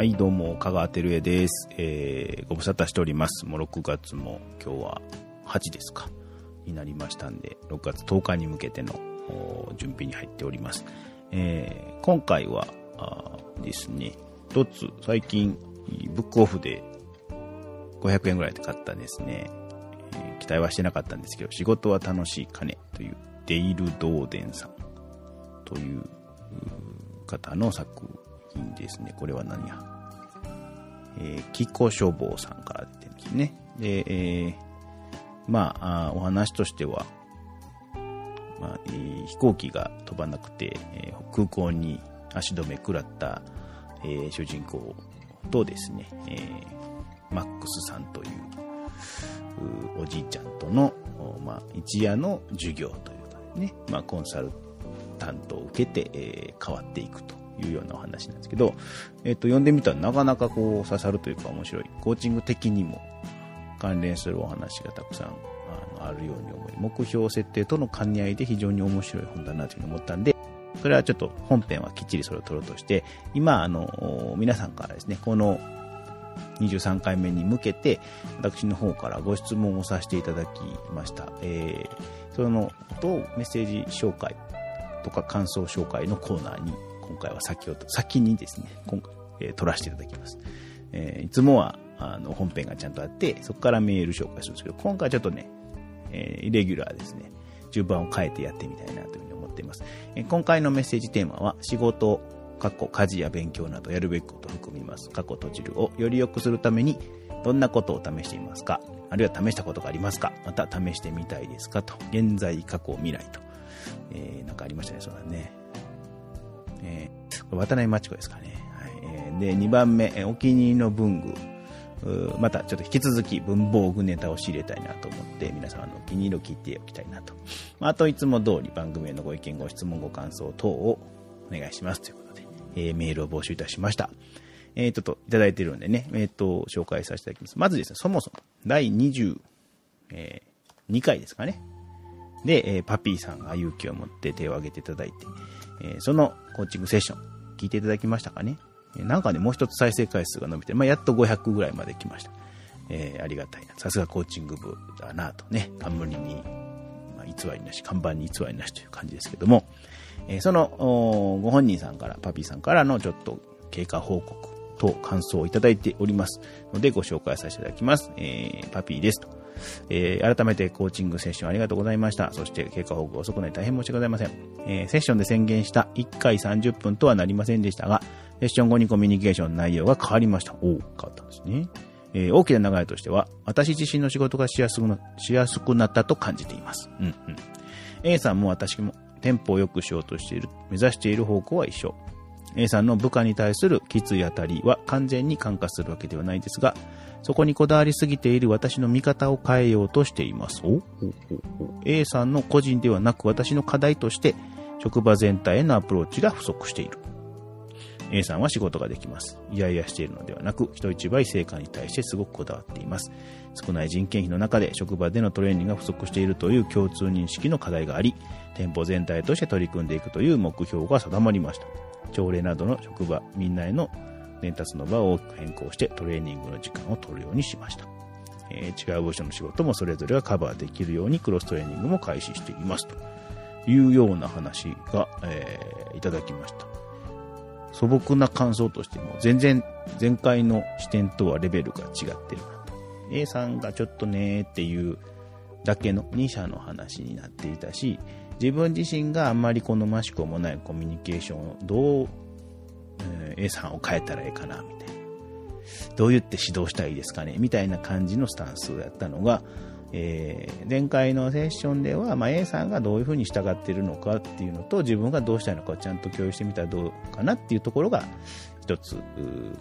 はい、どうも、香川照江です。えー、ご無沙汰しております。もう6月も今日は8ですか。になりましたんで、6月10日に向けての準備に入っております。えー、今回はですね、一つ最近、ブックオフで500円ぐらいで買ったですね、えー期待はしてなかったんですけど、仕事は楽しい金というデイル・ドーデンさんという方の作品ですね。これは何や？えー、キコ消防さんから出てるんですね。で、えーまあ、お話としては、まあえー飛行機が飛ばなくて、えー空港に足止め食らった、えー主人公とですね、えーマックスさんというおじいちゃんとの、まあ、一夜の授業ということでね、まあ、コンサルタントを受けて、えー変わっていくというようなお話なんですけど、えっ、と、読んでみたらなかなかこう刺さるというか面白い。コーチング的にも関連するお話がたくさんあのあるように思い、目標設定との兼ね合いで非常に面白い本だなというふうに思ったんで、それはちょっと本編はきっちりそれを取ろうとして、今、あの、皆さんからですね、この23回目に向けて、私の方からご質問をさせていただきました。えー、そのとメッセージ紹介とか感想紹介のコーナーに、今回は先ほど、先にですね、今回、えー取らせていただきます。えーいつもは、あの、本編がちゃんとあって、そこからメール紹介するんですけど、今回ちょっとね、えーイレギュラーですね、順番を変えてやってみたいなというふうに思っています。えー今回のメッセージテーマは、仕事、過去、家事や勉強などやるべきことを含みます。過去閉じるをより良くするために、どんなことを試していますか？あるいは試したことがありますか？また試してみたいですか？と。現在、過去、未来と。えーなんかありましたね、そうだね。えー渡辺真知子ですかね。はいえーで、2番目、お気に入りの文具。またちょっと引き続き文房具ネタを仕入れたいなと思って皆様のお気に入りを聞いておきたいなと。あといつも通り番組へのご意見、ご質問、ご感想等をお願いしますということで、えーメールを募集いたしました。えー、ちょっといただいているんでね、えっ、と、紹介させていただきます。まずですね、そもそも第22、えー回ですかね。で、えーパピーさんが勇気を持って手を挙げていただいて、えーそのコーチングセッション、聞いていただきましたかね？えーなんかね、もう一つ再生回数が伸びて、まあ、やっと500ぐらいまで来ました。えーありがたいな。さすがコーチング部だなとね、冠に、まあ、偽りなし、看板に偽りなしという感じですけども、えその、ご本人さんから、パピーさんからのちょっと経過報告と感想をいただいておりますのでご紹介させていただきます。えーパピーですと。えー改めてコーチングセッションありがとうございました。そして経過報告遅くなり大変申し訳ございません。えーセッションで宣言した1回30分とはなりませんでしたが、セッション後にコミュニケーションの内容が変わりました。おお、変わったんですね。えー大きな流れとしては、私自身の仕事がしやすくなしやすくなったと感じています。うんうん。A さんも私もテンポを良くしようとしている、目指している方向は一緒。A さんの部下に対するきつい当たりは完全に感化するわけではないですが、そこにこだわりすぎている私の見方を変えようとしています。A さんの個人ではなく私の課題として、職場全体へのアプローチが不足している。A さんは仕事ができます。いやいやしているのではなく、人一倍成果に対してすごくこだわっています。少ない人件費の中で職場でのトレーニングが不足しているという共通認識の課題があり、店舗全体として取り組んでいくという目標が定まりました。朝礼などの職場、みんなへの伝達の場を大きく変更してトレーニングの時間を取るようにしました。えー違う部署の仕事もそれぞれがカバーできるようにクロストレーニングも開始していますというような話が、えーいただきました。素朴な感想としても全然前回の視点とはレベルが違ってる。A さんがちょっとねーっていうだけの2社の話になっていたし、自分自身があんまり好ましくもないコミュニケーションをどう、えー A さんを変えたらええかな、みたいな。どう言って指導したらいいですかね、みたいな感じのスタンスだったのが、えー前回のセッションでは、まあ、A さんがどういうふうに従っているのかっていうのと、自分がどうしたいのかちゃんと共有してみたらどうかなっていうところが、一つ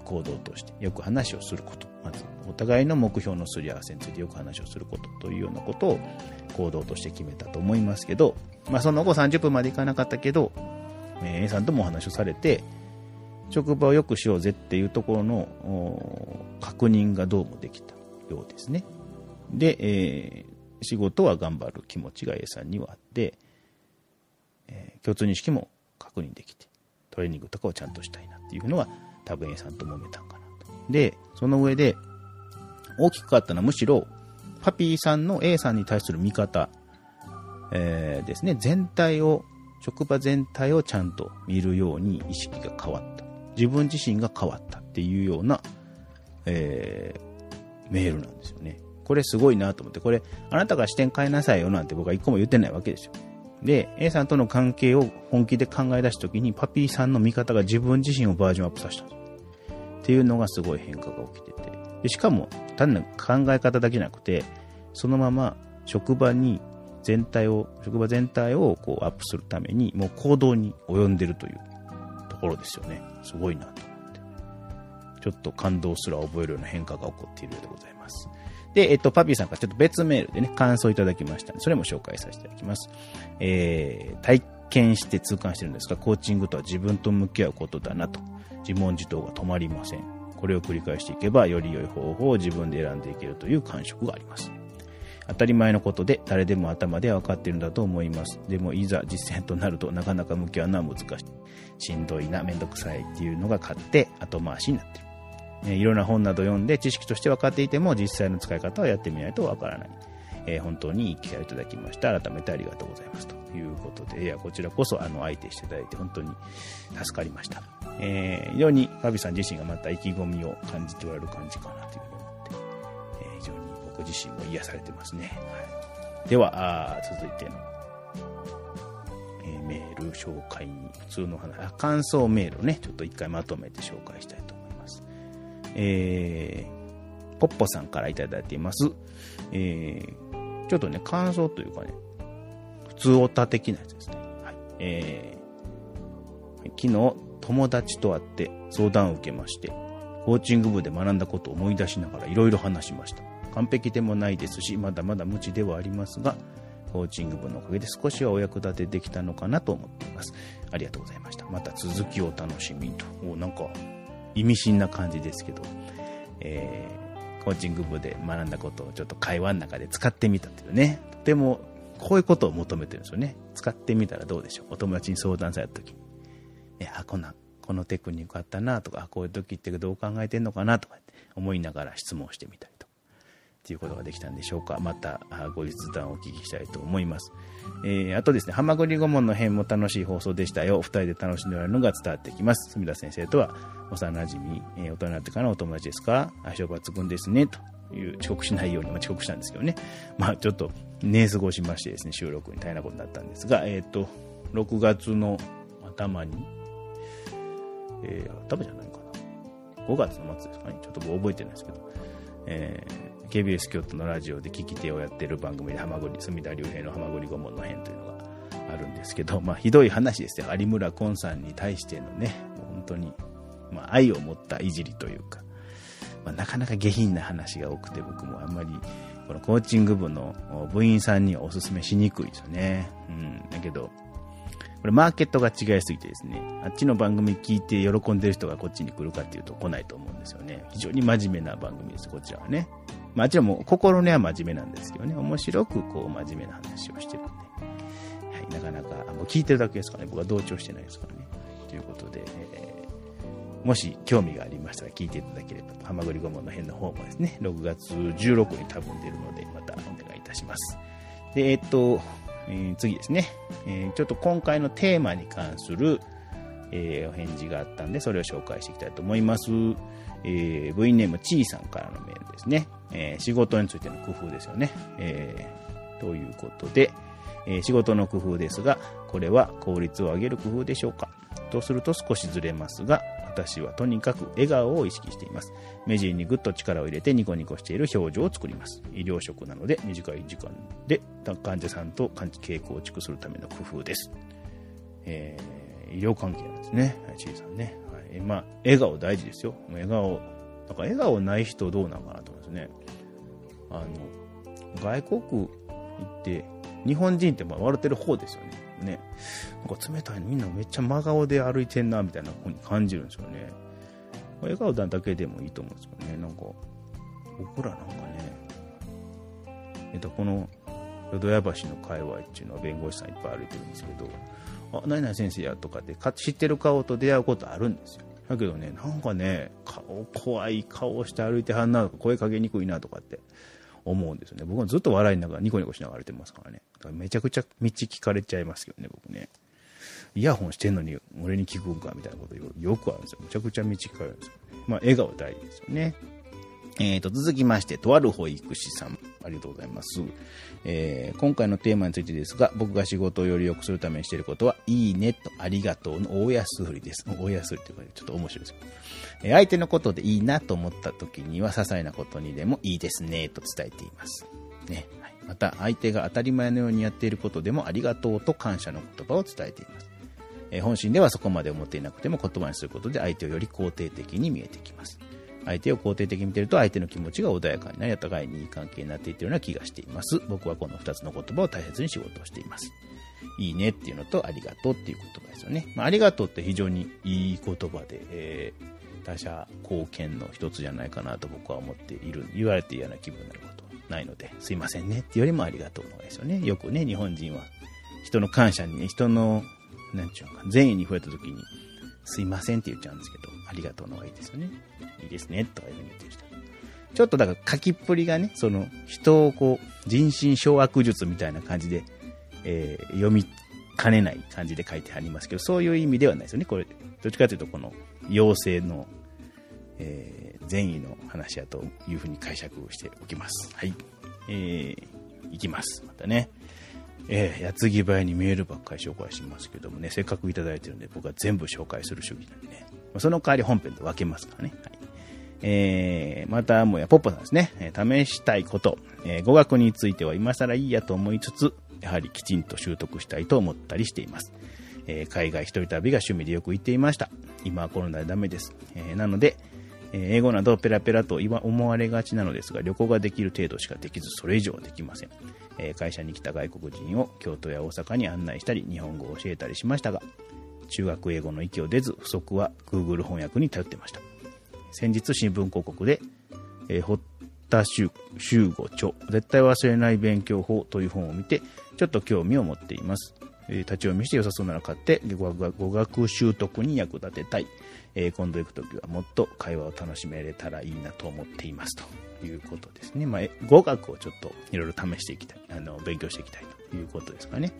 行動としてよく話をすること。まず、お互いの目標のすり合わせについてよく話をすることというようなことを行動として決めたと思いますけど、まあ、その後30分までいかなかったけど、えー A さんともお話をされて、職場を良くしようぜっていうところの確認がどうもできたようですね。で、えー仕事は頑張る気持ちが A さんにはあって、えー共通認識も確認できて、トレーニングとかをちゃんとしたいなっていうのは多分 A さんと揉めたんかなと。で、その上で、大きく変わったのはむしろ、パピーさんの A さんに対する見方、えー、ですね、全体を、職場全体をちゃんと見るように意識が変わった。自分自身が変わったっていうような、えー、メールなんですよね。これすごいなと思って、これ、あなたが視点変えなさいよなんて僕は一個も言ってないわけですよ。で、A さんとの関係を本気で考え出したときに、パピーさんの見方が自分自身をバージョンアップさせたっていうのがすごい変化が起きてて。でしかも、単なる考え方だけじゃなくて、そのまま職場に全体を、職場全体をこうアップするために、もう行動に及んでるというところですよね。すごいなと思って。ちょっと感動すら覚えるような変化が起こっているようでございます。で、えっと、パピーさんからちょっと別メールでね、感想いただきましたのでそれも紹介させていただきます。えー、体験して痛感してるんですが、コーチングとは自分と向き合うことだなと、自問自答が止まりません。これを繰り返していけば、より良い方法を自分で選んでいけるという感触があります。当たり前のことで誰でも頭で分かっているんだと思います。でもいざ実践となるとなかなか向き合うのは難しい。しんどいな、めんどくさいっていうのが勝って後回しになってる。えいろんな本など読んで知識として分かっていても実際の使い方はやってみないと分からない。えー、本当にいい機会をいただきました。改めてありがとうございます。ということで、いや、こちらこそ、あの、相手していただいて、本当に助かりました。えー、非常に、ファビさん自身がまた意気込みを感じておられる感じかなという自身も癒されてますね。はい、では、続いての、えー、メール紹介に、普通の話、感想メールをね、ちょっと一回まとめて紹介したいと思いますえー、ポッポさんからいいています。えー、ちょっとね、感想というかね、普通オタ的なやつですね。はい。えー、昨日、友達と会って相談を受けまして、コーチング部で学んだことを思い出しながらいろいろ話しました。完璧でもないですし、まだまだ無知ではありますが、コーチング部のおかげで少しはお役立てできたのかなと思っています。ありがとうございました。また続きを楽しみと。おなんか、意味深な感じですけど、えー、コーチング部で学んだことをちょっと会話の中で使ってみたというね、とてもこういうことを求めてるんですよね。使ってみたらどうでしょう。お友達に相談された時に。え、あ、こんな、このテクニックあったなとか、こういう時ってどう考えてんのかなとか思いながら質問してみたり。っていうことができたんでしょうか。またご実談をお聞きしたいと思います。えー、あとですね、ハマグリ顧問の編も楽しい放送でしたよ。二人で楽しんでおられるのが伝わってきます。隅田先生とは幼馴染、えー、大人になってからのお友達ですか相性抜群ですね。という遅刻しないように、まあ、遅刻したんですけどね。まあちょっと寝過ごしましてですね、収録に大変なことになったんですが、えっ、ー、と、6月の頭に、えー、頭じゃないかな。5月の末ですかね。ちょっと覚えてないですけど、えー KBS 京都のラジオで聞き手をやってる番組で、浜栗、隅田竜平の浜栗顧問の編というのがあるんですけど、まあ、ひどい話ですよ。有村昆さんに対してのね、本当に、まあ、愛を持ったいじりというか、まあ、なかなか下品な話が多くて、僕もあんまり、このコーチング部の部員さんにはお勧めしにくいですよね。うん。だけど、これマーケットが違いすぎてですね、あっちの番組聞いて喜んでる人がこっちに来るかっていうと来ないと思うんですよね。非常に真面目な番組です、こちらはね。まあ、あちらも心根は真面目なんですけどね、面白くこう真面目な話をしてるんで、はい、なかなか、もう聞いてるだけですからね、僕は同調してないですからね。ということで、えー、もし興味がありましたら聞いていただければと、ハマグリ顧問の編の方もですね、6月16日に多分出るので、またお願いいたします。で、えっと、えー、次ですね、え、ちょっと今回のテーマに関する、えー、お返事があったんで、それを紹介していきたいと思います。えー、部員ネームちーさんからのメールですね。えー、仕事についての工夫ですよね。えー、ということで、え、仕事の工夫ですが、これは効率を上げる工夫でしょうか？とすると少しずれますが、私はとにかく笑顔を意識しています。目尻にぐっと力を入れてニコニコしている表情を作ります。医療職なので短い時間で患者さんと傾向を築するための工夫です。えー、医療関係なんですね。ちいさんね。はい、まあ、笑顔大事ですよ。笑顔、なんか笑顔ない人どうなのかなと思うんですね。あの、外国行って、日本人ってまあ笑ってる方ですよね。ね。なんか冷たいのみんなめっちゃ真顔で歩いてんな、みたいな風に感じるんですよね。笑顔だけでもいいと思うんですけどね。なんか、僕らなんかね、えっと、この、淀屋橋の界隈っていうのは弁護士さんいっぱい歩いてるんですけど、あ、何々先生やとかって知ってる顔と出会うことあるんですよ。だけどね、なんかね、顔、怖い顔して歩いてはんなとか、声かけにくいなとかって思うんですよね。僕はずっと笑いながら、ニコニコしながら歩いてますからねだ。からめちゃくちゃ道聞かれちゃいますけどね、僕ね。イヤホンしてんのに俺に聞くんかみたいなことよくあるんですよ。めちゃくちゃ道聞かれるんですよ、ね。まあ、笑顔大事ですよね。えーと、続きまして、とある保育士さん。ありがとうございます。えー、今回のテーマについてですが、僕が仕事をより良くするためにしていることは、いいねとありがとうの大安売りです。大安売りっていうか、ちょっと面白いですえー、相手のことでいいなと思った時には、些細なことにでもいいですねと伝えています。ね。はい、また、相手が当たり前のようにやっていることでも、ありがとうと感謝の言葉を伝えています。え、本心ではそこまで思っていなくても言葉にすることで相手をより肯定的に見えてきます。相手を肯定的に見てると相手の気持ちが穏やかになり、お互いにいい関係になっていってるような気がしています。僕はこの2つの言葉を大切に仕事をしています。いいねっていうのと、ありがとうっていう言葉ですよね。まあ、ありがとうって非常にいい言葉で、えー、他者貢献の一つじゃないかなと僕は思っている。言われて嫌な気分になることはないので、すいませんねっていうよりもありがとうの方ですよね。よくね、日本人は人の感謝にね、人の、なんちゅうのか、善意に触れた時に、すいませんって言っちゃうんですけど、ありがとうの方がいいですよね。いいですね、とかいうふうに言ってる人。ちょっとだから書きっぷりがね、その人をこう、人心掌握術みたいな感じで、えー、読みかねない感じで書いてありますけど、そういう意味ではないですよね。これ、どっちかというとこの、妖精の、えー、善意の話やというふうに解釈をしておきます。はい。えー、いきます。またね。えー、矢継ぎ早にメールばっかり紹介しますけどもね、せっかくいただいてるんで、僕は全部紹介する主義なんでね、その代わり本編と分けますからね。はいえー、またもやポッポさんですね、えー、試したいこと、えー、語学については今更いいやと思いつつ、やはりきちんと習得したいと思ったりしています。えー、海外一人旅が趣味でよく行っていました。今はコロナでダメです。えー、なので、え英語などペラペラと思われがちなのですが、旅行ができる程度しかできず、それ以上はできません。え会社に来た外国人を京都や大阪に案内したり、日本語を教えたりしましたが、中学英語の域を出ず、不足は Google 翻訳に頼ってました。先日新聞広告で、え、堀田修吾著、絶対忘れない勉強法という本を見て、ちょっと興味を持っています。えー、立ち読みして良さそうなら買って語学習得に役立てたい。えー、今度行くときはもっと会話を楽しめれたらいいなと思っていますということですね。まあ、語学をちょっといろいろ試していきたい、あの、勉強していきたいということですかね。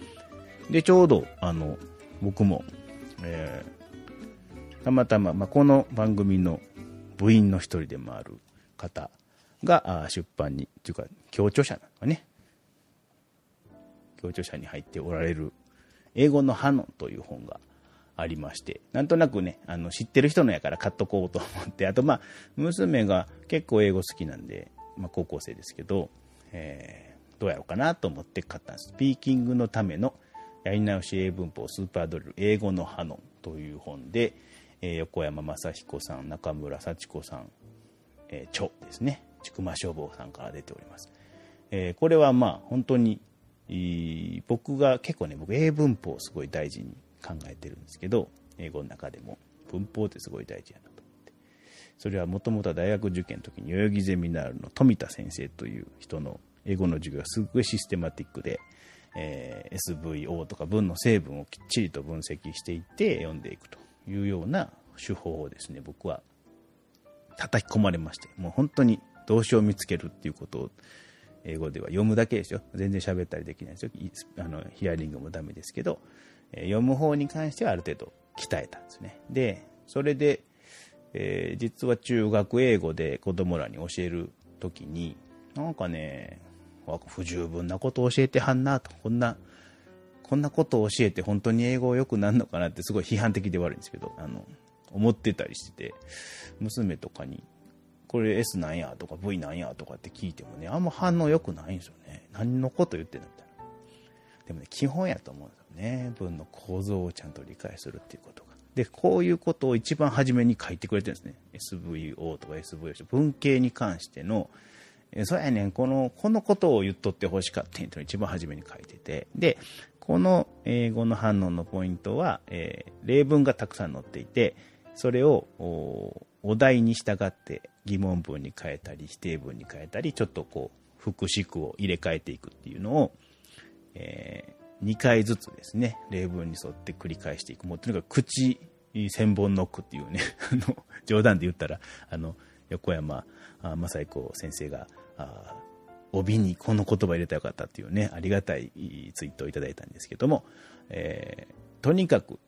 で、ちょうど、あの、僕も、えー、たまたま、まあ、この番組の部員の一人でもある方が出版に、というか、協著者なのかね。協著者に入っておられる、英語のハノンという本がありまして、なんとなくね、あの知ってる人のやから買っとこうと思って、あとまあ、娘が結構英語好きなんで、まあ高校生ですけど、えー、どうやろうかなと思って買ったんです。スピーキングのためのやり直し英文法スーパードリル英語のハノンという本で、えー、横山正彦さん、中村幸子さん、えー、著ですね、千曲消防さんから出ております。えー、これはまあ本当に、僕が結構ね、僕英文法をすごい大事に考えてるんですけど、英語の中でも文法ってすごい大事やなと思って。それはもともとは大学受験の時に代々木ゼミナールの富田先生という人の英語の授業がすごいシステマティックで、えー、SVO とか文の成分をきっちりと分析していって読んでいくというような手法をですね、僕は叩き込まれまして、もう本当に動詞を見つけるっていうことを英語では読むだけですよ。全然喋ったりできないですよ。あのヒアリングもダメですけど、え読む方に関してはある程度鍛えたんですね。で、それで、えー、実は中学英語で子供らに教えるときに、なんかね、不十分なことを教えてはんなと、こんな、こんなことを教えて本当に英語良くなるのかなってすごい批判的で悪いんですけど、あの、思ってたりしてて、娘とかに、これ S なんやとか V なんやとかって聞いてもね、あんま反応良くないんですよね。何のこと言ってんのみたいな。でもね、基本やと思うんですよね。文の構造をちゃんと理解するっていうことが。で、こういうことを一番初めに書いてくれてるんですね。SVO とか SVO 文系に関しての、えそうやねん、この、このことを言っとってほしかったっていうのを一番初めに書いてて、で、この英語の反応のポイントは、えー、例文がたくさん載っていて、それをお題に従って疑問文に変えたり、否定文に変えたり、ちょっとこう、副詞句を入れ替えていくっていうのを、えー、2回ずつですね、例文に沿って繰り返していく。もうとにかく口千本ノックっていうね、あの、冗談で言ったら、あの、横山正彦先生が、帯にこの言葉入れたらよかったっていうね、ありがたいツイートをいただいたんですけども、えー、とにかく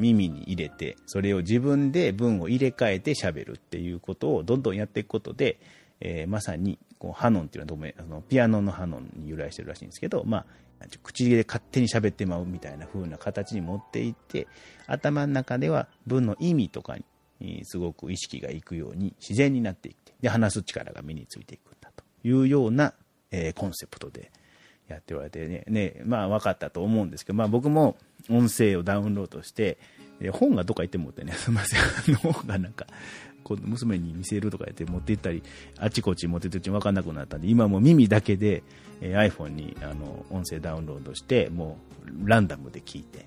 耳に入れて、それを自分で文を入れ替えて喋るっていうことをどんどんやっていくことで、えー、まさにこうハノンっていうのはあのピアノのハノンに由来してるらしいんですけど、まあ、口で勝手に喋ってまうみたいな風な形に持っていって、頭の中では文の意味とかにすごく意識がいくように自然になっていって、で、話す力が身についていくんだというような、えー、コンセプトでやっておられてね、ね、まあ分かったと思うんですけど、まあ僕も音声をダウンロードして、本がどっか行ってもってね、すみません、あの本がなんか、娘に見せるとか言って持って行ったり、あちこち持って行ってうち分かんなくなったんで、今も耳だけで、え、iPhone にあの音声ダウンロードして、もうランダムで聞いて、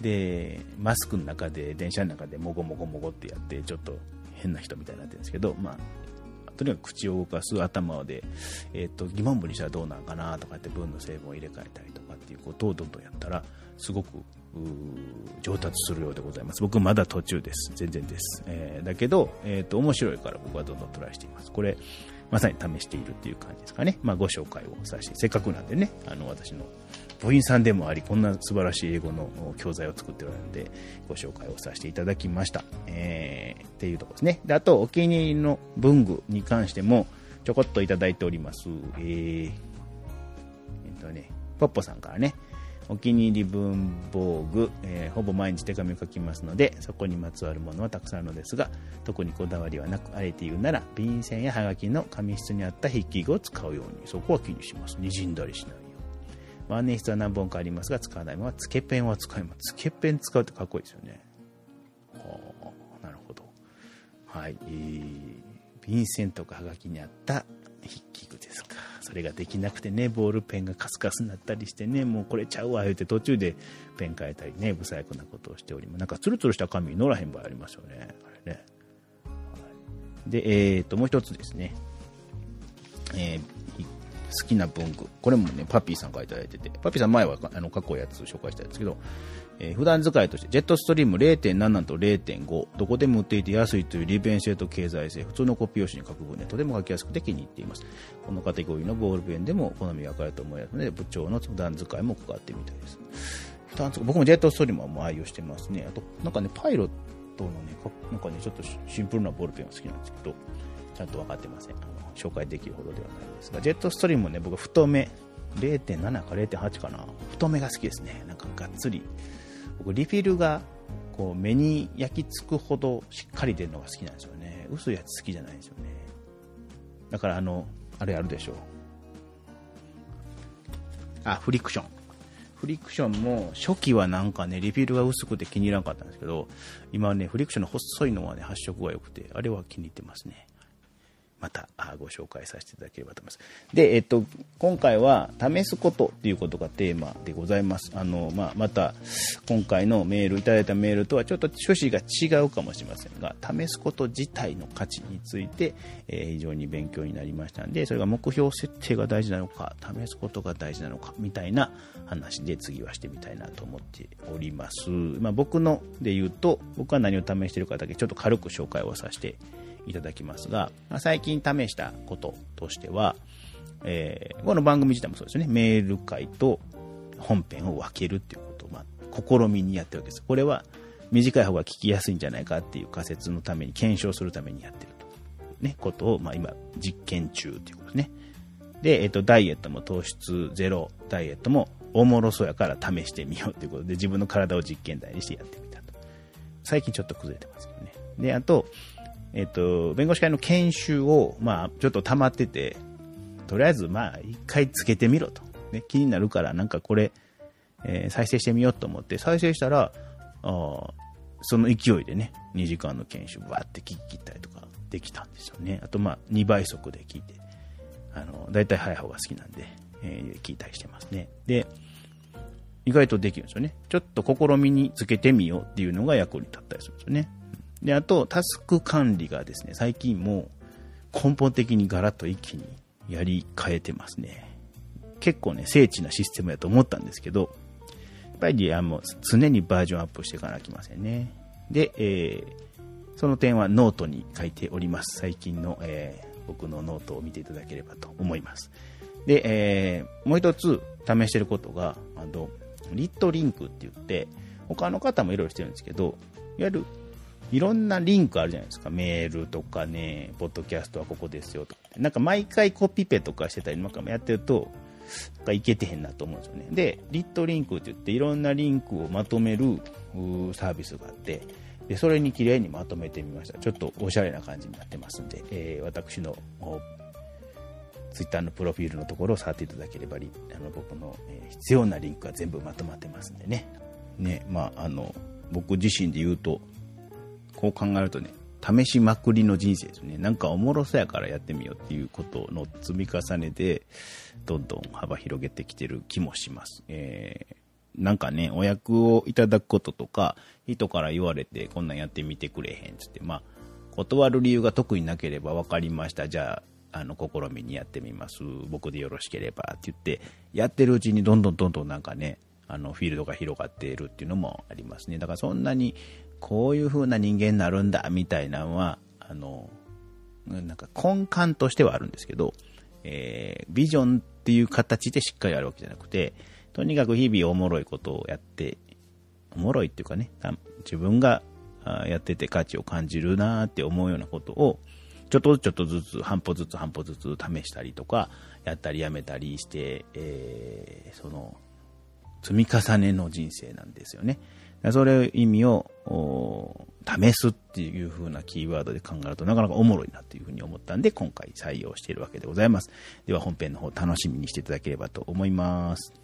で、マスクの中で、電車の中でもごもごもごってやって、ちょっと変な人みたいになってるんですけど、まあ、とにかく口を動かす頭で、え、ー、と、疑問文にしたらどうなんかなとかって文の成分を入れ替えたりとかっていうことをどんどんやったら、すごく上達するようでございます。僕まだ途中です。全然です。えー、だけど、え、ー、と、面白いから僕はどんどんトライしています。これ、まさに試しているっていう感じですかね。まあ、ご紹介をさせて、せっかくなんでね、あの、私の部員さんでもあり、こんな素晴らしい英語の教材を作っておられるので、ご紹介をさせていただきました。えー、っていうところですね。で、あと、お気に入りの文具に関しても、ちょこっといただいております。えー、えっとね、ポッポさんからね、お気に入り文房具、えー、ほぼ毎日手紙を書きますので、そこにまつわるものはたくさんあるのですが、特にこだわりはなく、あえて言うなら、便箋やハガキの紙質にあった筆記具を使うように、そこは気にします。滲んだりしない。万年筆は何本かありますが、使わないまま、つけペンは使います。つけペン使うってかっこいいですよね。はあ、なるほど。はい。えー、便箋とかハガキにあった筆記具ですか。それができなくてね、ボールペンがカスカスになったりしてね、もうこれちゃうわ、言うて途中でペン変えたりね、不細工なことをしております。なんかツルツルした紙に乗らへん場合ありますよね。あれね。はい、で、えっ、と、もう一つですね。えー、好きな文具。これもね、パピーさんから頂いてて、パピーさん前はあの過去やつ紹介したんですけど、えー、普段使いとして、ジェットストリーム0.7と0.5、どこでも売っていて安いという利便性と経済性、普通のコピー用紙に書く分でとても書きやすくて気に入っています。このカテゴリーのボールペンでも好みが分かると思いますので、部長の普段使いも関わってみたいです。普段僕もジェットストリームはもう愛用してますね。あと、なんかね、パイロットのね、なんかね、ちょっとシンプルなボールペンが好きなんですけど、ちゃんと分かってません。紹介できるほどではないですが、ジェットストリームもね、僕太め、0.7か0.8かな。太めが好きですね。なんかがっつり。僕リフィルがこう目に焼き付くほどしっかり出るのが好きなんですよね。薄いやつ好きじゃないんですよね。だからあのあれあるでしょう。あフリクション。フリクションも初期はなんかねリフィルが薄くて気に入らなかったんですけど今はねフリクションの細いのはね発色が良くてあれは気に入ってますね。またご紹介させていただければと思います。で、えっと、今回は試すことっていうことがテーマでございます。あの、まあ、また、今回のメール、いただいたメールとはちょっと趣旨が違うかもしれませんが、試すこと自体の価値について、えー、非常に勉強になりましたんで、それが目標設定が大事なのか、試すことが大事なのか、みたいな話で次はしてみたいなと思っております。まあ、僕ので言うと、僕は何を試しているかだけちょっと軽く紹介をさせていただきますが、最近試したこととしては、えー、この番組自体もそうですね、メール会と本編を分けるっていうことを、まあ、試みにやってるわけです。これは短い方が聞きやすいんじゃないかっていう仮説のために、検証するためにやってると。ね、ことを、まあ、今、実験中ということですね。で、えっ、と、ダイエットも糖質ゼロ、ダイエットもおもろそうやから試してみようということで、自分の体を実験台にしてやってみたと。最近ちょっと崩れてますけどね。で、あと、えっと、弁護士会の研修を、まあ、ちょっと溜まってて、とりあえず、まあ、一回つけてみろと。ね、気になるから、なんかこれ、えー、再生してみようと思って、再生したら、あその勢いでね、2時間の研修、バーって聞き切ったりとかできたんですよね。あと、まあ、2倍速で聞いて、あの、だいたい早い方が好きなんで、えー、聞いたりしてますね。で、意外とできるんですよね。ちょっと試みにつけてみようっていうのが役に立ったりするんですよね。で、あと、タスク管理がですね、最近も根本的にガラッと一気にやり変えてますね。結構ね、精緻なシステムやと思ったんですけど、やっぱりあの常にバージョンアップしていかなきませんね。で、えー、その点はノートに書いております。最近の、えー、僕のノートを見ていただければと思います。で、えー、もう一つ試してることが、あの、リットリンクって言って、他の方もいろいろしてるんですけど、いわゆるいろんなリンクあるじゃないですか。メールとかね、ポッドキャストはここですよとか。なんか毎回コピペとかしてたりなんかもやってると、なんかいけてへんなと思うんですよね。で、リットリンクって言っていろんなリンクをまとめるサービスがあって、でそれに綺麗にまとめてみました。ちょっとおしゃれな感じになってますんで、えー、私のツイッターのプロフィールのところを触っていただければあの僕の、え、必要なリンクが全部まとまってますんでね。ね、まあ、あの、僕自身で言うと、こう考えるとね、試しまくりの人生ですね。なんかおもろそうやからやってみようっていうことの積み重ねで、どんどん幅広げてきてる気もします。えー、なんかね、お役をいただくこととか、人から言われて、こんなんやってみてくれへんつって、まあ、断る理由が特になければ分かりました。じゃあ、あの、試みにやってみます。僕でよろしければって言って、やってるうちにどんどんどんどんなんかね、あの、フィールドが広がっているっていうのもありますね。だからそんなにこういう風な人間になるんだ、みたいなのは、あの、なんか根幹としてはあるんですけど、えー、ビジョンっていう形でしっかりあるわけじゃなくて、とにかく日々おもろいことをやって、おもろいっていうかね、自分がやってて価値を感じるなって思うようなことを、ちょっとずつちょっとずつ、半歩ずつ半歩ずつ試したりとか、やったりやめたりして、えー、その、積み重ねの人生なんですよね。それ意味を試すっていう風なキーワードで考えるとなかなかおもろいなっていう風に思ったんで今回採用しているわけでございます。では本編の方楽しみにしていただければと思います。